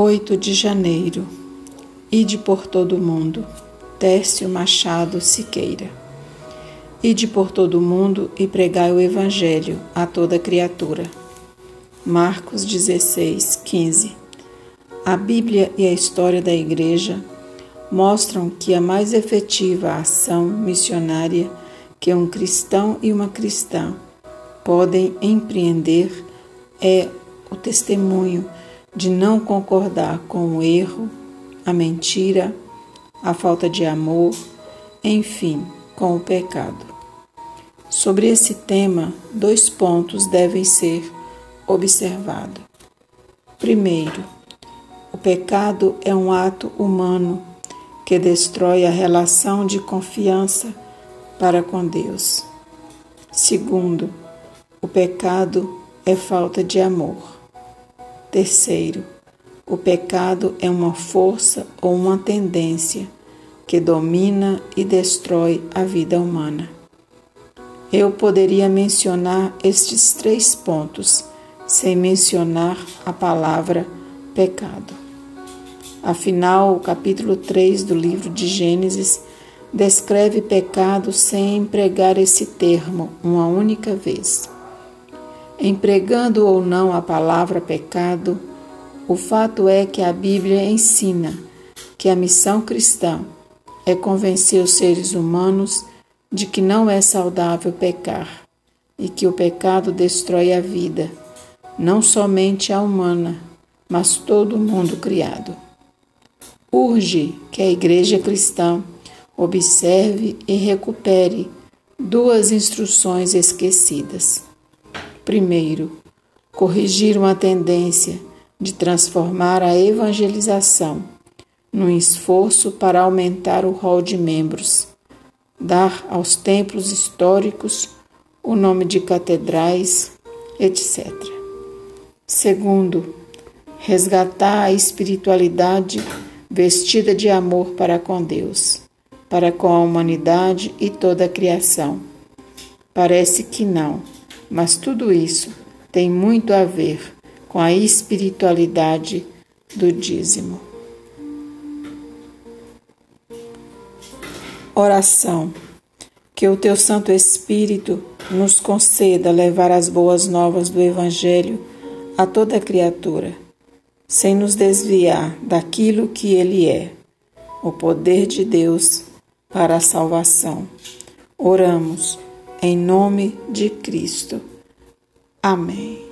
8 de janeiro. Ide por todo o mundo. Tércio Machado Siqueira. Ide por todo o mundo e pregai o Evangelho a toda criatura. Marcos 16, 15. A Bíblia e a história da Igreja mostram que a mais efetiva ação missionária que um cristão e uma cristã podem empreender é o testemunho de não concordar com o erro, a mentira, a falta de amor, enfim, com o pecado. Sobre esse tema, dois pontos devem ser observados. Primeiro, o pecado é um ato humano que destrói a relação de confiança para com Deus. Segundo, o pecado é falta de amor. Terceiro, o pecado é uma força ou uma tendência que domina e destrói a vida humana. Eu poderia mencionar estes três pontos sem mencionar a palavra pecado. Afinal, o capítulo 3 do livro de Gênesis descreve pecado sem empregar esse termo uma única vez. Empregando ou não a palavra pecado, o fato é que a Bíblia ensina que a missão cristã é convencer os seres humanos de que não é saudável pecar e que o pecado destrói a vida, não somente a humana, mas todo o mundo criado. Urge que a Igreja cristã observe e recupere duas instruções esquecidas. Primeiro, corrigir uma tendência de transformar a evangelização num esforço para aumentar o rol de membros, dar aos templos históricos o nome de catedrais, etc. Segundo, resgatar a espiritualidade vestida de amor para com Deus, para com a humanidade e toda a criação. Parece que não mas tudo isso tem muito a ver com a espiritualidade do dízimo. Oração. Que o teu Santo Espírito nos conceda levar as boas novas do Evangelho a toda criatura, sem nos desviar daquilo que ele é, o poder de Deus para a salvação. Oramos em nome de Cristo. Amém.